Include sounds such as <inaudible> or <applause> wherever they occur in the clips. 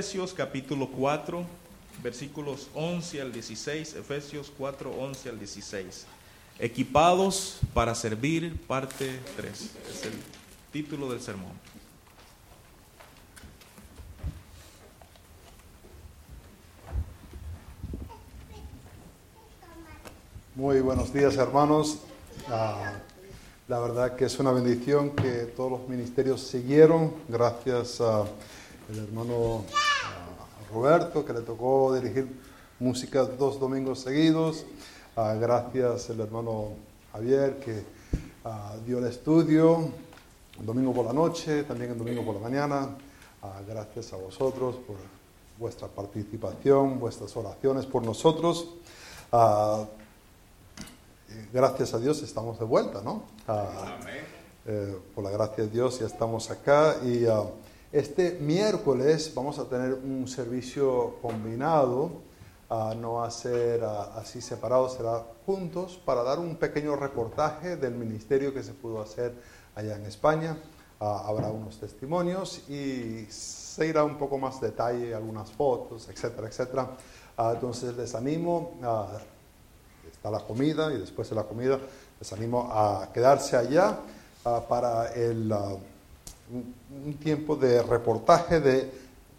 Efesios capítulo 4, versículos 11 al 16, Efesios 4, 11 al 16. Equipados para servir, parte 3. Es el título del sermón. Muy buenos días hermanos. Ah, la verdad que es una bendición que todos los ministerios siguieron, gracias al hermano ah, Roberto que le tocó dirigir música dos domingos seguidos, ah, gracias al hermano Javier que dio el estudio. El domingo por la noche, también el domingo por la mañana, gracias a vosotros por vuestra participación, vuestras oraciones por nosotros. Gracias a Dios estamos de vuelta, ¿no? Ah, eh, por la gracia de Dios ya estamos acá y ah, este miércoles vamos a tener un servicio combinado, ah, no va a ser así separado, será juntos para dar un pequeño reportaje del ministerio que se pudo hacer allá en España. habrá unos testimonios y se irá un poco más detalle, algunas fotos, etcétera, etcétera. entonces les animo está la comida y después de la comida les animo a quedarse allá para el, ah, un, tiempo de reportaje de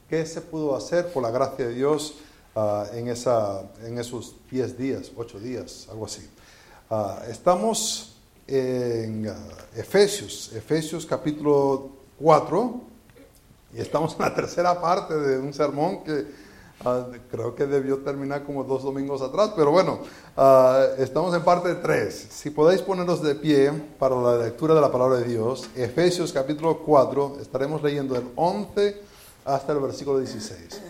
qué se pudo hacer por la gracia de Dios ah, en, esa, en esos 10 días, 8 días, algo así. estamos en Efesios, Efesios capítulo 4, y estamos en la tercera parte de un sermón que Ah, creo que debió terminar como dos domingos atrás, pero bueno, ah, estamos en parte 3. Si podéis ponernos de pie para la lectura de la palabra de Dios, Efesios capítulo 4, estaremos leyendo el 11 hasta el versículo 16.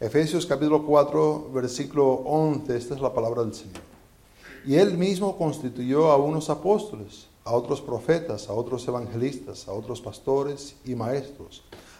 Efesios capítulo 4, versículo 11, esta es la palabra del Señor. Y él mismo constituyó a unos apóstoles, a otros profetas, a otros evangelistas, a otros pastores y maestros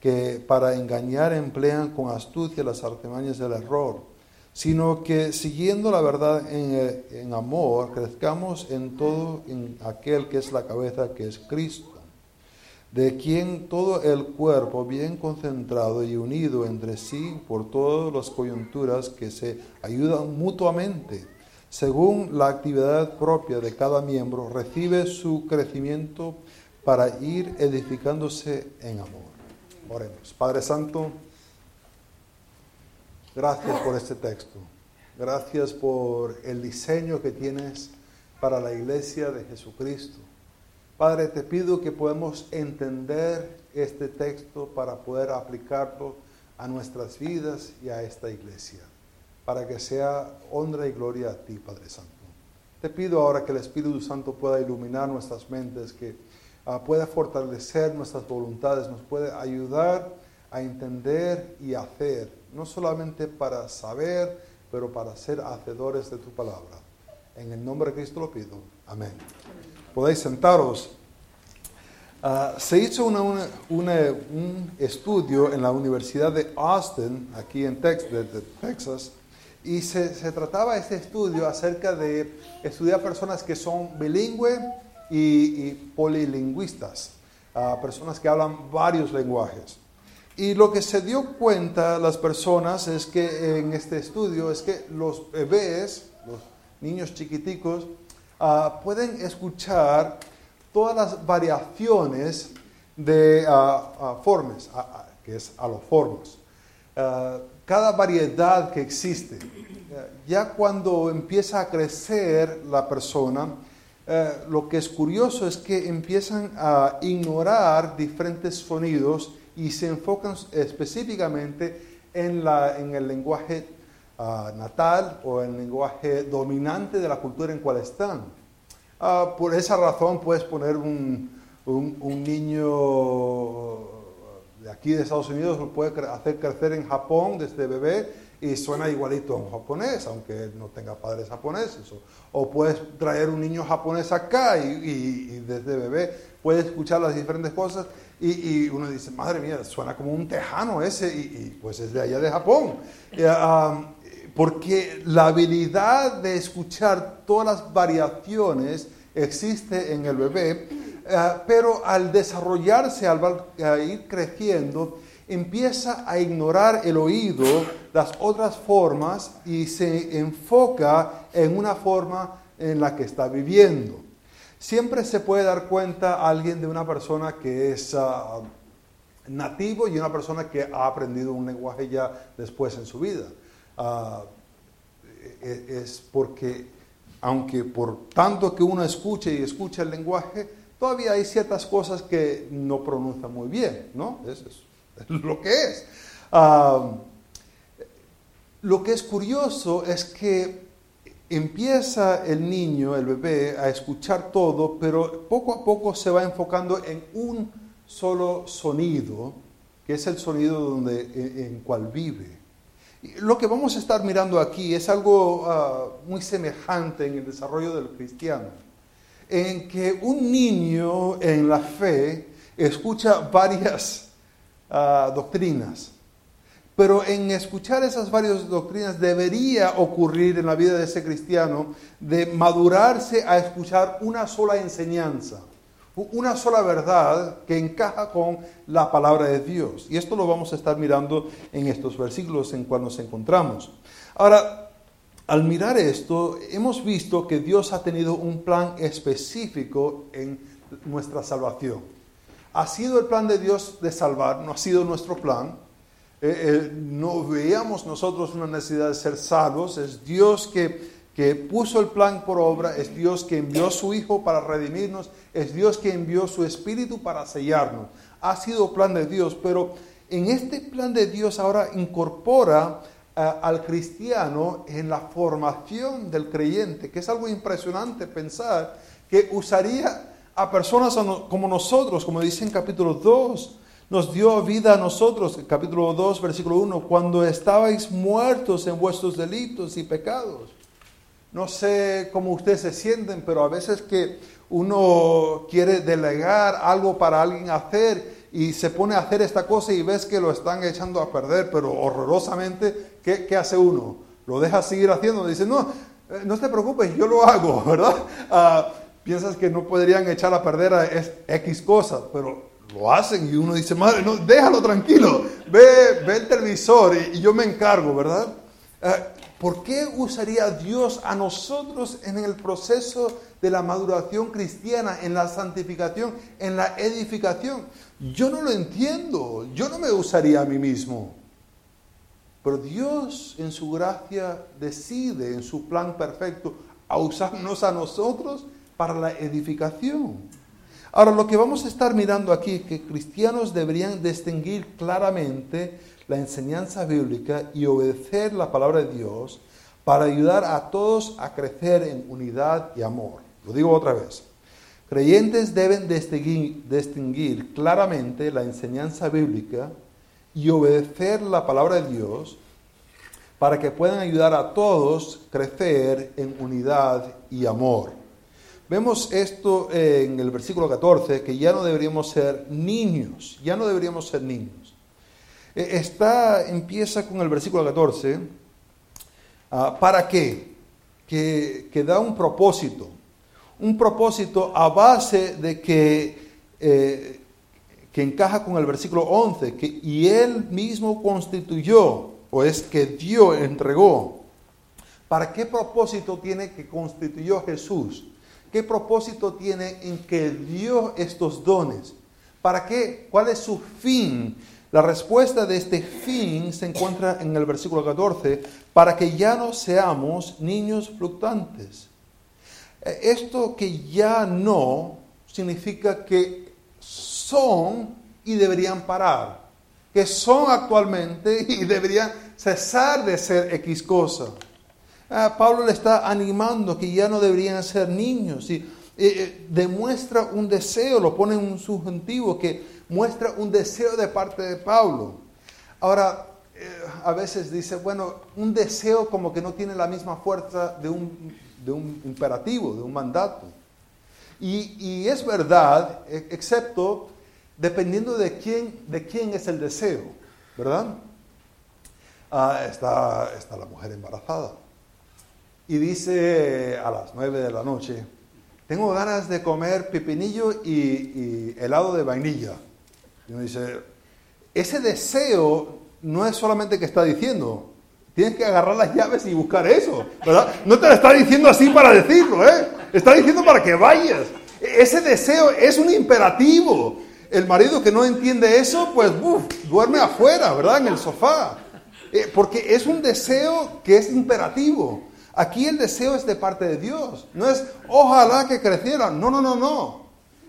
que para engañar emplean con astucia las artimañas del error, sino que siguiendo la verdad en, en, amor, crezcamos en todo en aquel que es la cabeza, que es Cristo, de quien todo el cuerpo, bien concentrado y unido entre sí por todas las coyunturas que se ayudan mutuamente, según la actividad propia de cada miembro, recibe su crecimiento para ir edificándose en amor. Oremos. Padre Santo, gracias por este texto. Gracias por el diseño que tienes para la iglesia de Jesucristo. Padre, te pido que podamos entender este texto para poder aplicarlo a nuestras vidas y a esta iglesia, para que sea honra y gloria a ti, Padre Santo. Te pido ahora que el Espíritu Santo pueda iluminar nuestras mentes, que Ah, puede fortalecer nuestras voluntades, nos puede ayudar a entender y hacer, no solamente para saber, pero para ser hacedores de tu palabra. En el nombre de Cristo lo pido. Amén. Podéis sentaros. Ah, se hizo un estudio en la Universidad de Austin, aquí en Texas, y se, se trataba este estudio acerca de estudiar personas que son bilingües y, polilingüistas, personas que hablan varios lenguajes. Y lo que se dio cuenta las personas es que en este estudio es que los bebés, los niños chiquiticos, ah, pueden escuchar todas las variaciones de uh, que es aloformos. cada variedad que existe. Ya cuando empieza a crecer la persona, eh, lo que es curioso es que empiezan a ignorar diferentes sonidos y se enfocan específicamente en, la, en el lenguaje ah, natal o el lenguaje dominante de la cultura en cual están. Ah, por esa razón puedes poner un, un, niño de aquí de Estados Unidos, lo puede hacer crecer en Japón desde bebé y suena igualito a un japonés, aunque no tenga padres japoneses. O, puedes traer un niño japonés acá y, desde bebé puede escuchar las diferentes cosas y, uno dice, madre mía, suena como un tejano ese y, pues es de allá de Japón. Ah, porque la habilidad de escuchar todas las variaciones existe en el bebé, eh, pero al desarrollarse, al ir creciendo, empieza a ignorar el oído, las otras formas y se enfoca en una forma en la que está viviendo. Siempre se puede dar cuenta alguien de una persona que es ah, nativo y una persona que ha aprendido un lenguaje ya después en su vida. Ah, e, e, es porque, aunque por tanto que uno escuche y escucha el lenguaje, todavía hay ciertas cosas que no pronuncia muy bien, ¿no? Es, <laughs> lo que es. Lo que es curioso es que empieza el niño, el bebé, a escuchar todo, pero poco a poco se va enfocando en un solo sonido, que es el sonido donde, en, en cual vive. Lo que vamos a estar mirando aquí es algo ah, muy semejante en el desarrollo del cristiano, en que un niño en la fe escucha varias ah, doctrinas, pero en escuchar esas varias doctrinas debería ocurrir en la vida de ese cristiano de madurarse a escuchar una sola enseñanza una sola verdad que encaja con la palabra de Dios. Y esto lo vamos a estar mirando en estos versículos en cual nos encontramos. Ahora, al mirar esto, hemos visto que Dios ha tenido un plan específico en nuestra salvación. Ha sido el plan de Dios de salvar, no ha sido nuestro plan. Eh, eh, no veíamos nosotros una necesidad de ser salvos, es Dios que que puso el plan por obra, es Dios que envió a su Hijo para redimirnos, es Dios que envió su Espíritu para sellarnos. Ha sido plan de Dios, pero en este plan de Dios ahora incorpora eh, al cristiano en la formación del creyente, que es algo impresionante pensar que usaría a personas como nosotros, como dice en capítulo 2, nos dio vida a nosotros, capítulo 2, versículo 1, cuando estabais muertos en vuestros delitos y pecados. No sé cómo ustedes se sienten, pero a veces que uno quiere delegar algo para alguien hacer y se pone a hacer esta cosa y ves que lo están echando a perder, pero horrorosamente, ¿qué, hace uno? Lo deja seguir haciendo, dice, no, eh, no te preocupes, yo lo hago, <laughs> ¿verdad? Ah, piensas que no podrían echar a perder a X cosas, pero lo hacen y uno dice, madre, no, déjalo tranquilo, ve, ve el televisor y, yo me encargo, ¿verdad? Ah, ¿Por qué usaría Dios a nosotros en el proceso de la maduración cristiana, en la santificación, en la edificación? Yo no lo entiendo, yo no me usaría a mí mismo. Pero Dios en su gracia decide, en su plan perfecto, a usarnos a nosotros para la edificación. Ahora, lo que vamos a estar mirando aquí es que cristianos deberían distinguir claramente la enseñanza bíblica y obedecer la palabra de Dios para ayudar a todos a crecer en unidad y amor. Lo digo otra vez. Creyentes deben distinguir, claramente la enseñanza bíblica y obedecer la palabra de Dios para que puedan ayudar a todos a crecer en unidad y amor. Vemos esto en el versículo 14, que ya no deberíamos ser niños, ya no deberíamos ser niños. Eh, está, empieza con el versículo 14. Ah, ¿Para qué? Que, da un propósito. Un propósito a base de que, eh, que encaja con el versículo 11, que y él mismo constituyó, o es que Dios entregó. ¿Para qué propósito tiene que constituyó Jesús? ¿Qué propósito tiene en que dio estos dones? ¿Para qué? ¿Cuál es su fin? La respuesta de este fin se encuentra en el versículo 14, para que ya no seamos niños fluctuantes. Eh, esto que ya no significa que son y deberían parar, que son actualmente y deberían cesar de ser X cosa. Ah, Pablo le está animando que ya no deberían ser niños y eh, eh, demuestra un deseo, lo pone en un subjuntivo que muestra un deseo de parte de Pablo. Ahora, eh, a veces dice, bueno, un deseo como que no tiene la misma fuerza de un, imperativo, de un mandato. Y, y, es verdad, e, excepto dependiendo de quién, de quién es el deseo, ¿verdad? Ah, está, está la mujer embarazada y dice a las nueve de la noche, tengo ganas de comer pepinillo y, helado de vainilla. Y uno dice, ese deseo no es solamente que está diciendo, tienes que agarrar las llaves y buscar eso, ¿verdad? No te lo está diciendo así para decirlo, ¿eh? Está diciendo para que vayas. Ese deseo es un imperativo. El marido que no entiende eso, pues duerme afuera, ¿verdad? En el sofá. Eh, porque es un deseo que es imperativo. Aquí el deseo es de parte de Dios. No es ojalá que creciera. No, no, no, no.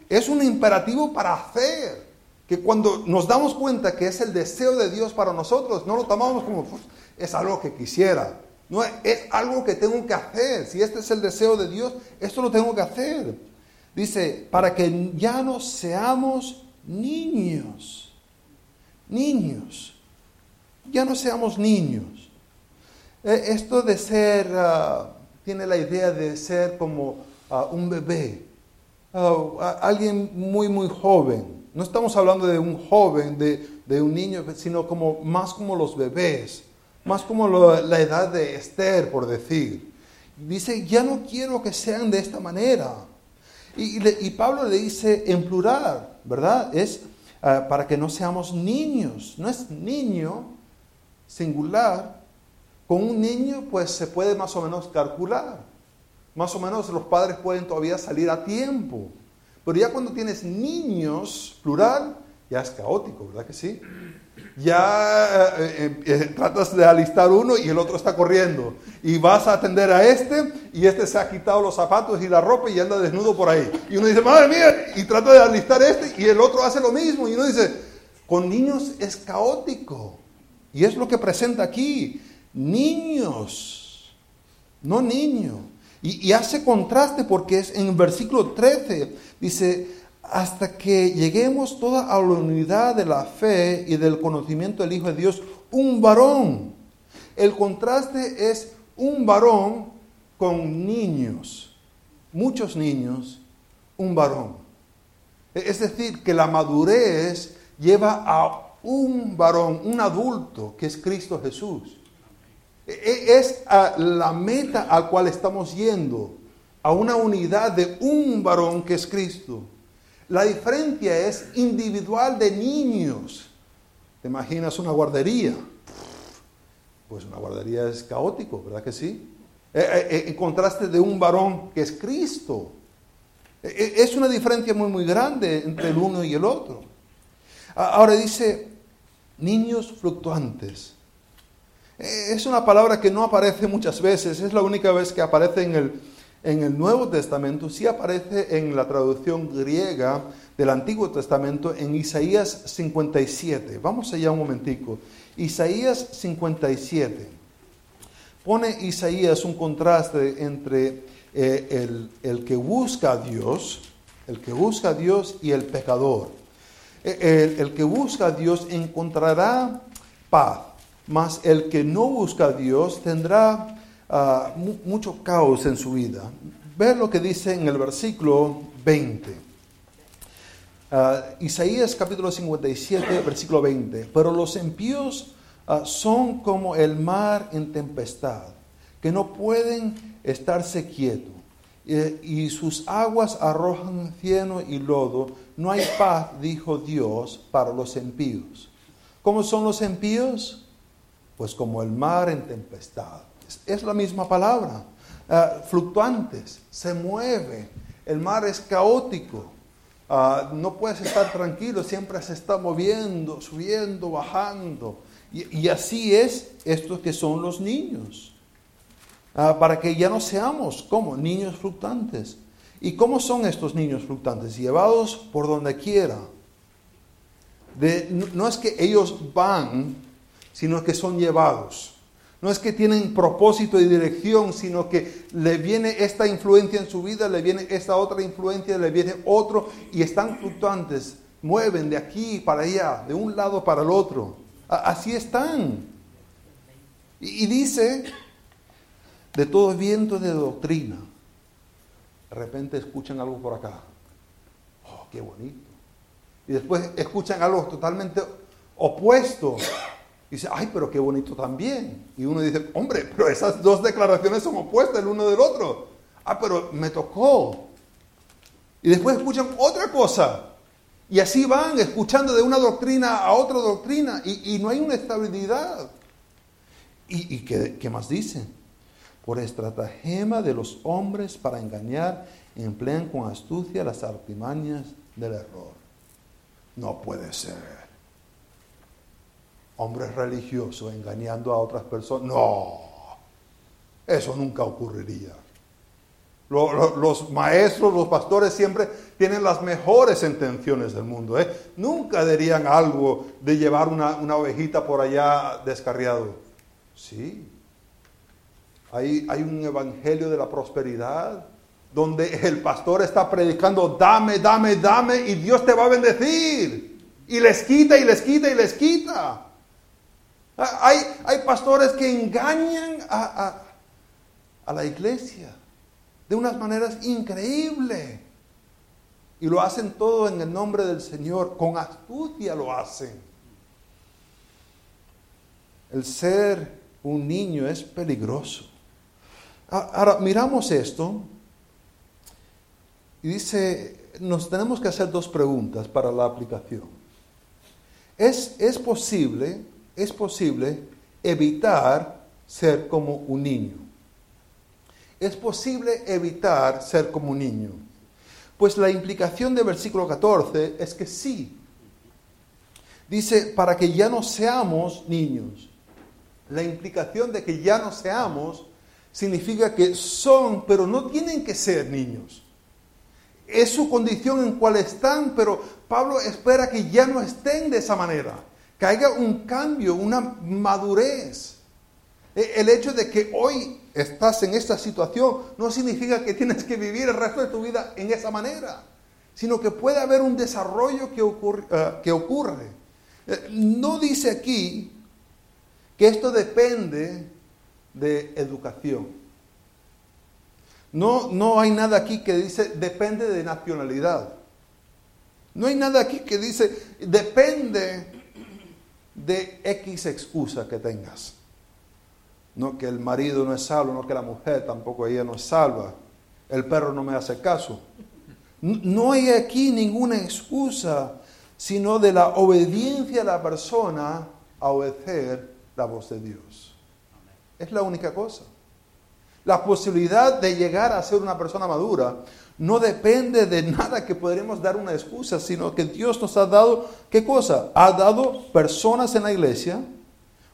Es un imperativo para hacer. Que cuando nos damos cuenta que es el deseo de Dios para nosotros, no lo tomamos como pues, es algo que quisiera. No, es algo que tengo que hacer. Si este es el deseo de Dios, esto lo tengo que hacer. Dice, para que ya no seamos niños. Niños. Ya no seamos niños. Eh, esto de ser, ah, tiene la idea de ser como ah, un bebé, ah, alguien muy, muy joven. No estamos hablando de un joven, de, un niño, sino como más como los bebés, más como la edad de Esther, por decir. Dice, ya no quiero que sean de esta manera. Y, y Pablo le dice en plural, ¿verdad? Es para que no seamos niños. No es niño singular, con un niño pues se puede más o menos calcular. Más o menos los padres pueden todavía salir a tiempo. Pero ya cuando tienes niños, plural, ya es caótico, ¿verdad que sí? Ya eh, eh, eh, tratas de alistar uno y el otro está corriendo. Y vas a atender a este y este se ha quitado los zapatos y la ropa y anda desnudo por ahí. Y uno dice, madre mía, y trata de alistar este y el otro hace lo mismo. Y uno dice, con niños es caótico. Y es lo que presenta aquí niños, no niño. Y, hace contraste porque es en el versículo 13, dice, hasta que lleguemos toda a la unidad de la fe y del conocimiento del Hijo de Dios, un varón. El contraste es un varón con niños, muchos niños, un varón. Es decir, que la madurez lleva a un varón, un adulto, que es Cristo Jesús. E, es la meta al cual estamos yendo, a una unidad de un varón que es Cristo. La diferencia es individual de niños. ¿Te imaginas una guardería? Pues una guardería es caótico, ¿verdad que sí? Eh, eh, en contraste de un varón que es Cristo. Es una diferencia muy, muy grande entre el uno y el otro. Ahora dice, niños fluctuantes. Eh, es una palabra que no aparece muchas veces, es la única vez que aparece en el, en el Nuevo Testamento, sí aparece en la traducción griega del Antiguo Testamento en Isaías 57. Vamos allá un momentico. Isaías 57. Pone Isaías un contraste entre eh, el, el, que busca a Dios, el que busca a Dios y el pecador. Eh, el, el que busca a Dios encontrará paz mas el que no busca a Dios tendrá ah, mucho caos en su vida. Ver lo que dice en el versículo 20. Ah, Isaías capítulo 57, versículo 20. Pero los impíos ah, son como el mar en tempestad, que no pueden estarse quietos. y sus aguas arrojan cieno y lodo. No hay paz, dijo Dios, para los impíos. ¿Cómo son los impíos? Pues como el mar en tempestad. Es, la misma palabra. Ah, fluctuantes, se mueve, el mar es caótico, ah, no puedes estar tranquilo, siempre se está moviendo, subiendo, bajando. Y, así es estos que son los niños. Ah, para que ya no seamos como niños fluctuantes. ¿Y cómo son estos niños fluctuantes? Llevados por donde quiera. No es que ellos van sino que son llevados. No es que tienen propósito y dirección, sino que le viene esta influencia en su vida, le viene esta otra influencia, le viene otro, y están fluctuantes, mueven de aquí para allá, de un lado para el otro. Así están. Y, dice, de todo viento de doctrina, de repente escuchan algo por acá. Oh, qué bonito. Y después escuchan algo totalmente opuesto. Y dice, ay, pero qué bonito también. Y uno dice, hombre, pero esas dos declaraciones son opuestas el uno del otro. Ah, pero me tocó. Y después escuchan otra cosa. Y así van escuchando de una doctrina a otra doctrina y, no hay una estabilidad. ¿Y, qué, más dicen? Por estratagema de los hombres para engañar, emplean con astucia las artimañas del error. No puede ser. Hombres religiosos engañando a otras personas. No, eso nunca ocurriría. Los, maestros, los pastores siempre tienen las mejores intenciones del mundo. ¿eh? Nunca dirían algo de llevar una, ovejita por allá descarriado. Sí. Hay, hay un evangelio de la prosperidad donde el pastor está predicando, dame, dame, dame, y Dios te va a bendecir. Y les quita, y les quita, y les quita. Hay, hay pastores que engañan a, a la iglesia de unas maneras increíbles. Y lo hacen todo en el nombre del Señor, con astucia lo hacen. El ser un niño es peligroso. Ahora, miramos esto y dice, nos tenemos que hacer dos preguntas para la aplicación. ¿Es, es posible, es posible evitar ser como un niño? es posible evitar ser como un niño. Pues la implicación del versículo 14 es que sí. Dice, para que ya no seamos niños. La implicación de que ya no seamos significa que son, pero no tienen que ser niños. Es su condición en cual están, pero Pablo espera que ya no estén de esa manera, haya un cambio, una madurez. E, el hecho de que hoy estás en esta situación no significa que tienes que vivir el resto de tu vida en esa manera, sino que puede haber un desarrollo que ocurre. Eh. Eh, no dice aquí que esto depende de educación. No, no hay nada aquí que dice depende de nacionalidad. No hay nada aquí que dice depende de X excusa que tengas. No que el marido no es salvo, no que la mujer tampoco ella no es salva. El perro no me hace caso. No hay aquí ninguna excusa, sino de la obediencia de la persona a obedecer la voz de Dios. Es la única cosa. La posibilidad de llegar a ser una persona madura no depende de nada que podremos dar una excusa, sino que Dios nos ha dado, ¿qué cosa? Ha dado personas en la iglesia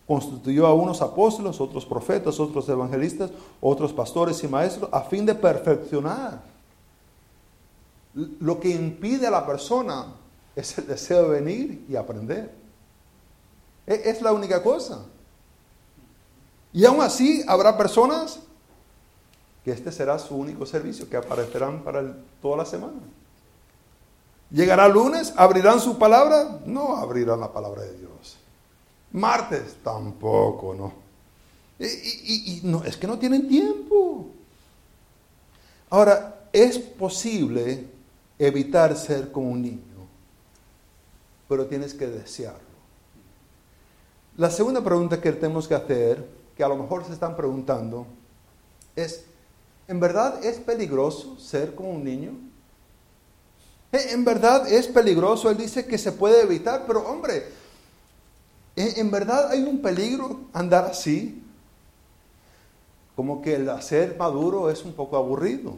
constituyó a unos apóstoles, otros profetas, otros evangelistas, otros pastores y maestros, a fin de perfeccionar. Lo que impide a la persona es el deseo de venir y aprender. E, es la única cosa. Y aún así habrá personas que este será su único servicio, que aparecerán para toda la semana. Llegará lunes, abrirán su palabra, no abrirán la palabra de Dios. Martes tampoco, ¿no? Y, no, es que no tienen tiempo. Ahora, es posible evitar ser como un niño, pero tienes que desearlo. La segunda pregunta que tenemos que hacer, que a lo mejor se están preguntando, es, ¿en verdad es peligroso ser como un niño? Eh, ¿En verdad es peligroso? Él dice que se puede evitar, pero hombre, ¿En verdad hay un peligro andar así? Como que el hacer maduro es un poco aburrido.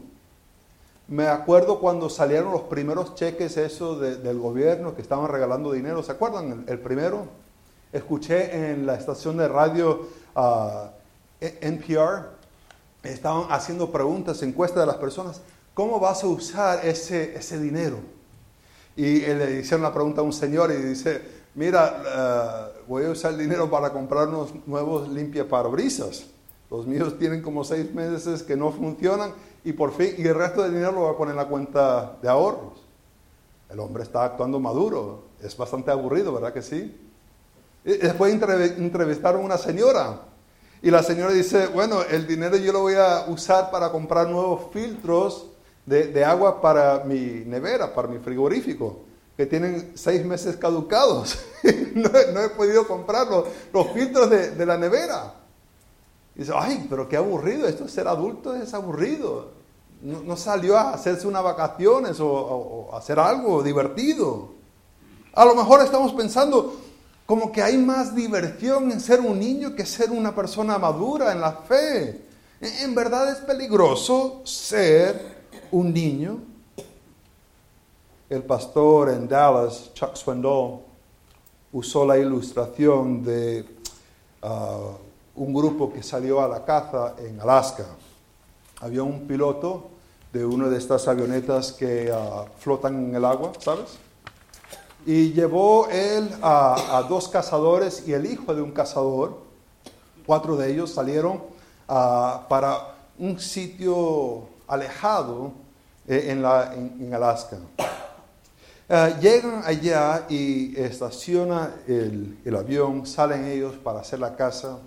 Me acuerdo cuando salieron los primeros cheques eso del gobierno que estaban regalando dinero. ¿Se acuerdan? El, primero. Escuché en la estación de radio uh, NPR, estaban haciendo preguntas, encuestas de las personas. ¿Cómo vas a usar ese, ese dinero? Y le hicieron la pregunta a un señor y dice, mira, uh, voy a usar el dinero para comprar unos nuevos limpiaparabrisas. Los míos tienen como seis meses que no funcionan y por fin, y el resto del dinero lo voy a poner en la cuenta de ahorros. El hombre está actuando maduro, es bastante aburrido, ¿verdad que sí? Y después entrevistaron a una señora Y la señora dice, bueno, el dinero yo lo voy a usar para comprar nuevos filtros de, agua para mi nevera, para mi frigorífico, que tienen seis meses caducados. <laughs> no, he podido comprar los, filtros de, la nevera. Dice, ay, pero qué aburrido, esto ser adulto es aburrido. No, salió a hacerse unas vacaciones o hacer algo divertido. A lo mejor estamos pensando, como que hay más diversión en ser un niño que ser una persona madura en la fe. En verdad es peligroso ser un niño. El pastor en Dallas, Chuck Swindoll, usó la ilustración de uh, un grupo que salió a la caza en Alaska. Había un piloto de una de estas avionetas que uh, flotan en el agua, ¿sabes? Y llevó él a, dos cazadores y el hijo de un cazador. Cuatro de ellos salieron ah, para un sitio alejado eh, en, la, en, Alaska. Ah, llegan allá y estaciona el, el, avión, salen ellos para hacer la caza.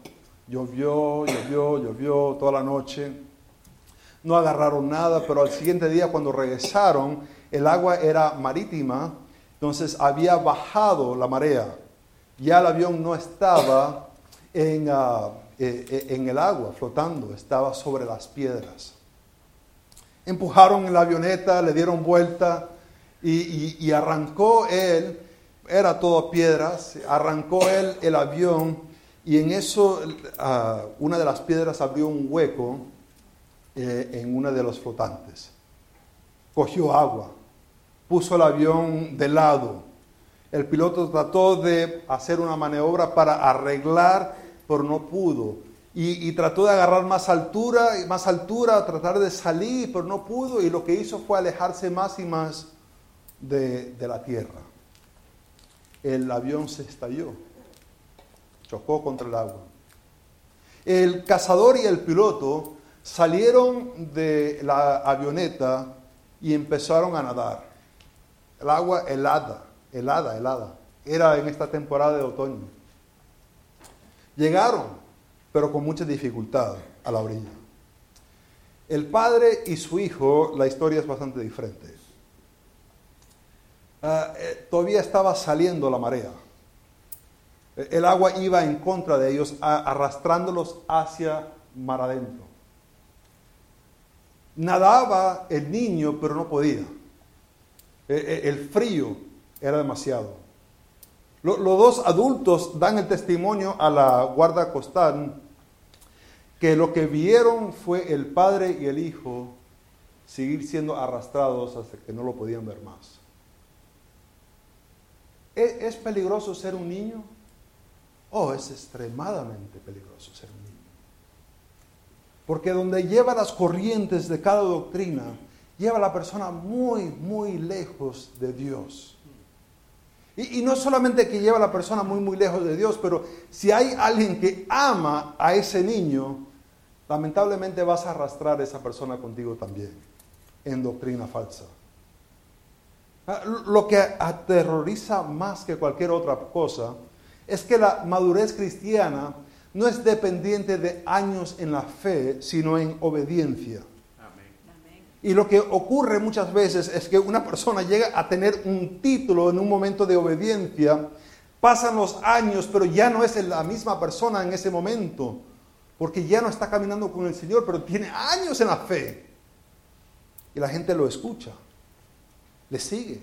Llovió, llovió, llovió toda la noche. No agarraron nada, pero al siguiente día cuando regresaron, el agua era marítima entonces había bajado la marea. Ya el avión no estaba en, ah, eh, eh, en el agua flotando, estaba sobre las piedras. Empujaron la avioneta, le dieron vuelta y, arrancó él, era todo piedras, arrancó él el avión y en eso ah, una de las piedras abrió un hueco eh, en una de los flotantes. Cogió agua puso el avión de lado. El piloto trató de hacer una maniobra para arreglar, pero no pudo. Y, trató de agarrar más altura más altura, tratar de salir, pero no pudo. Y lo que hizo fue alejarse más y más de la tierra. El avión se estalló, chocó contra el agua. El cazador y el piloto salieron de la avioneta y empezaron a nadar. El agua helada, helada, helada. Era en esta temporada de otoño. Llegaron, pero con mucha dificultad a la orilla. El padre y su hijo, la historia es bastante diferente. Ah, eh, todavía estaba saliendo la marea. El agua iba en contra de ellos, arrastrándolos hacia mar adentro. Nadaba el niño, pero no podía. Eh, eh, el frío era demasiado. Los dos adultos dan el testimonio a la guarda costal que lo que vieron fue el padre y el hijo seguir siendo arrastrados hasta que no lo podían ver más. ¿E-, ¿Es peligroso ser un niño? Oh, es extremadamente peligroso ser un niño. Porque donde lleva las corrientes de cada doctrina, lleva a la persona muy, muy lejos de Dios. Y, no solamente que lleva a la persona muy, muy lejos de Dios, pero si hay alguien que ama a ese niño, lamentablemente vas a arrastrar a esa persona contigo también en doctrina falsa. Ah, lo que aterroriza más que cualquier otra cosa es que la madurez cristiana no es dependiente de años en la fe, sino en obediencia. Y lo que ocurre muchas veces es que una persona llega a tener un título en un momento de obediencia, pasan los años, pero ya no es la misma persona en ese momento, porque ya no está caminando con el Señor, pero tiene años en la fe. Y la gente lo escucha, le sigue,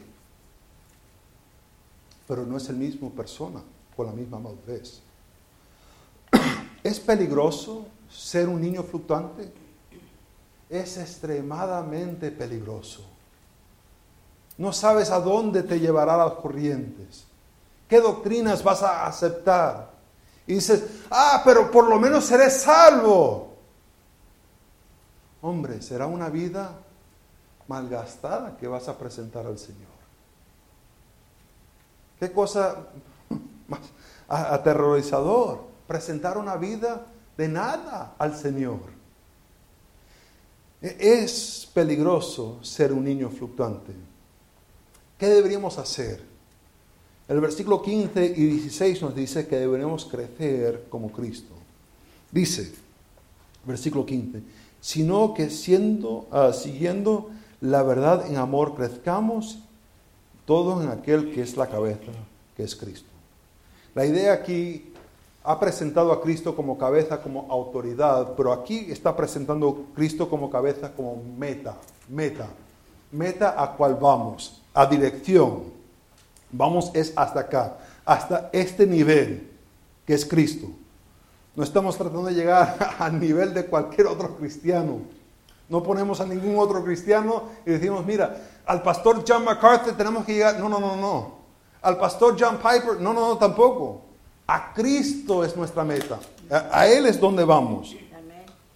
pero no es el mismo persona con la misma madurez. <clears throat> ¿Es peligroso ser un niño fluctuante? Es extremadamente peligroso. No sabes a dónde te llevará las corrientes. ¿Qué doctrinas vas a aceptar? Y dices, ah, pero por lo menos seré salvo. Hombre, será una vida malgastada que vas a presentar al Señor. Qué cosa más aterrorizador, presentar una vida de nada al Señor. Es peligroso ser un niño fluctuante. ¿Qué deberíamos hacer? El versículo 15 y 16 nos dice que deberíamos crecer como Cristo. Dice, versículo 15, sino que siendo, ah, siguiendo la verdad en amor, crezcamos todos en aquel que es la cabeza, que es Cristo. La idea aquí ha presentado a Cristo como cabeza, como autoridad, pero aquí está presentando a Cristo como cabeza, como meta, meta, meta a cual vamos, a dirección. Vamos es hasta acá, hasta este nivel, que es Cristo. No estamos tratando de llegar <laughs> al nivel de cualquier otro cristiano. No ponemos a ningún otro cristiano y decimos, mira, al pastor John MacArthur tenemos que llegar. No, no, no, no. Al pastor John Piper, no, no, no, tampoco. A Cristo es nuestra meta. A, Él es donde vamos.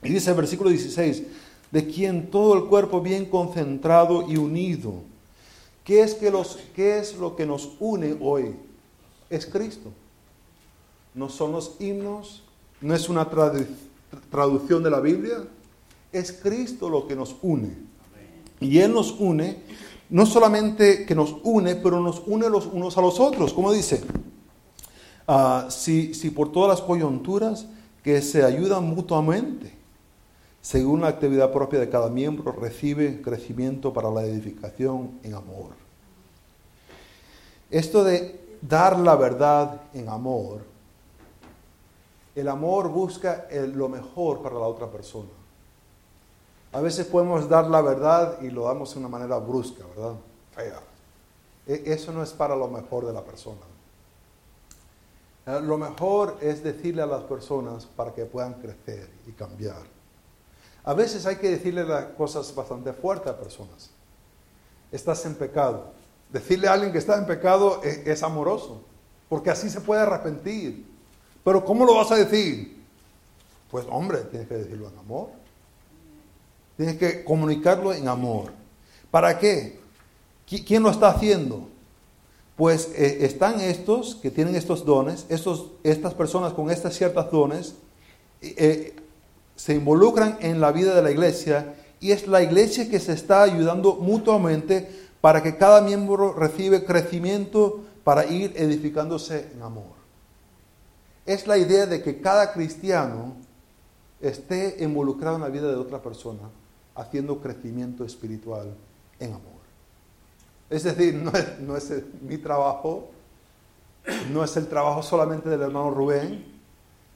Y dice el versículo 16, de quien todo el cuerpo bien concentrado y unido. ¿Qué es, que los, ¿Qué es lo que nos une hoy? Es Cristo. No son los himnos, no es una traducción de la Biblia, es Cristo lo que nos une. Y Él nos une, no solamente que nos une, pero nos une los unos a los otros. Como dice, ah, si, si por todas las coyunturas que se ayudan mutuamente, según la actividad propia de cada miembro, recibe crecimiento para la edificación en amor. Esto de dar la verdad en amor el amor busca lo mejor para la otra persona. A veces podemos dar la verdad y lo damos de una manera brusca, ¿verdad? E, eso no es para lo mejor de la persona. Eh, lo mejor es decirle a las personas para que puedan crecer y cambiar. A veces hay que decirle las cosas bastante fuertes a personas. Estás en pecado. Decirle a alguien que está en pecado es, es amoroso, porque así se puede arrepentir. Pero ¿cómo lo vas a decir? Pues hombre, tienes que decirlo en amor. Tienes que comunicarlo en amor. ¿Para qué? ¿Quién lo está haciendo? Pues eh, están estos que tienen estos dones, estos, estas personas con estas ciertas dones, eh, se involucran en la vida de la iglesia y es la iglesia que se está ayudando mutuamente para que cada miembro reciba crecimiento para ir edificándose en amor es la idea de que cada cristiano esté involucrado en la vida de otra persona, haciendo crecimiento espiritual en amor. Es decir, no es, mi trabajo, no es el trabajo solamente del hermano Rubén,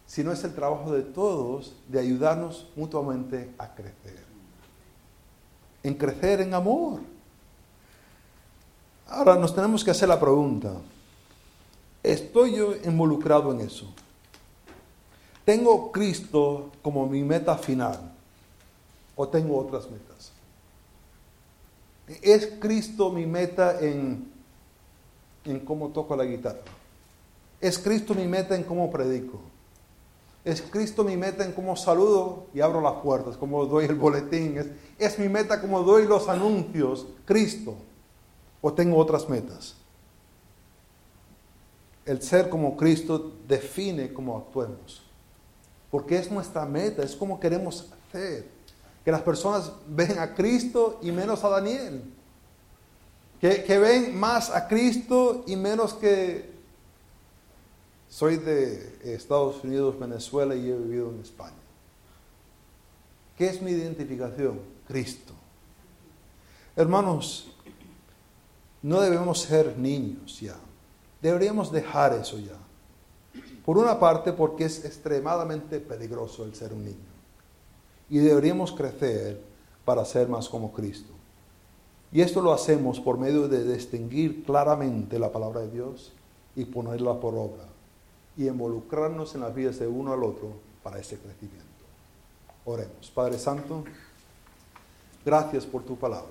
sino es el trabajo de todos de ayudarnos mutuamente a crecer. En crecer en amor. Ahora nos tenemos que hacer la pregunta, ¿estoy yo involucrado en eso? ¿Tengo Cristo como mi meta final o tengo otras metas? ¿Es Cristo mi meta en, en cómo toco la guitarra? ¿Es Cristo mi meta en cómo predico? ¿Es Cristo mi meta en cómo saludo y abro las puertas, cómo doy el boletín? ¿Es, ¿Es mi meta cómo doy los anuncios? Cristo. ¿O tengo otras metas? El ser como Cristo define cómo actuemos porque es nuestra meta, es como queremos hacer. Que las personas ven a Cristo y menos a Daniel. Que, que ven más a Cristo y menos que soy de Estados Unidos, Venezuela y he vivido en España. ¿Qué es mi identificación? Cristo. Hermanos, no debemos ser niños ya. Deberíamos dejar eso ya. Por una parte, porque es extremadamente peligroso el ser un niño. Y deberíamos crecer para ser más como Cristo. Y esto lo hacemos por medio de distinguir claramente la palabra de Dios y ponerla por obra. Y involucrarnos en las vidas de uno al otro para ese crecimiento. Oremos. Padre Santo, gracias por tu palabra.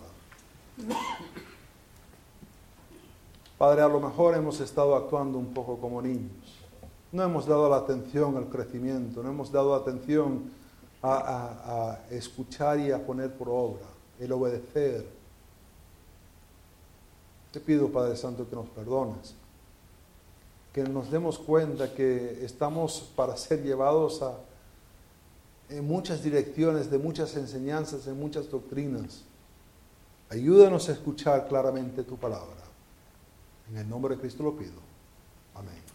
Padre, a lo mejor hemos estado actuando un poco como niños no hemos dado la atención al crecimiento, no hemos dado atención a, escuchar y a poner por obra, el obedecer. Te pido, Padre Santo, que nos perdones, que nos demos cuenta que estamos para ser llevados a, en muchas direcciones, de muchas enseñanzas, en muchas doctrinas. Ayúdanos a escuchar claramente tu palabra. En el nombre de Cristo lo pido. Amén.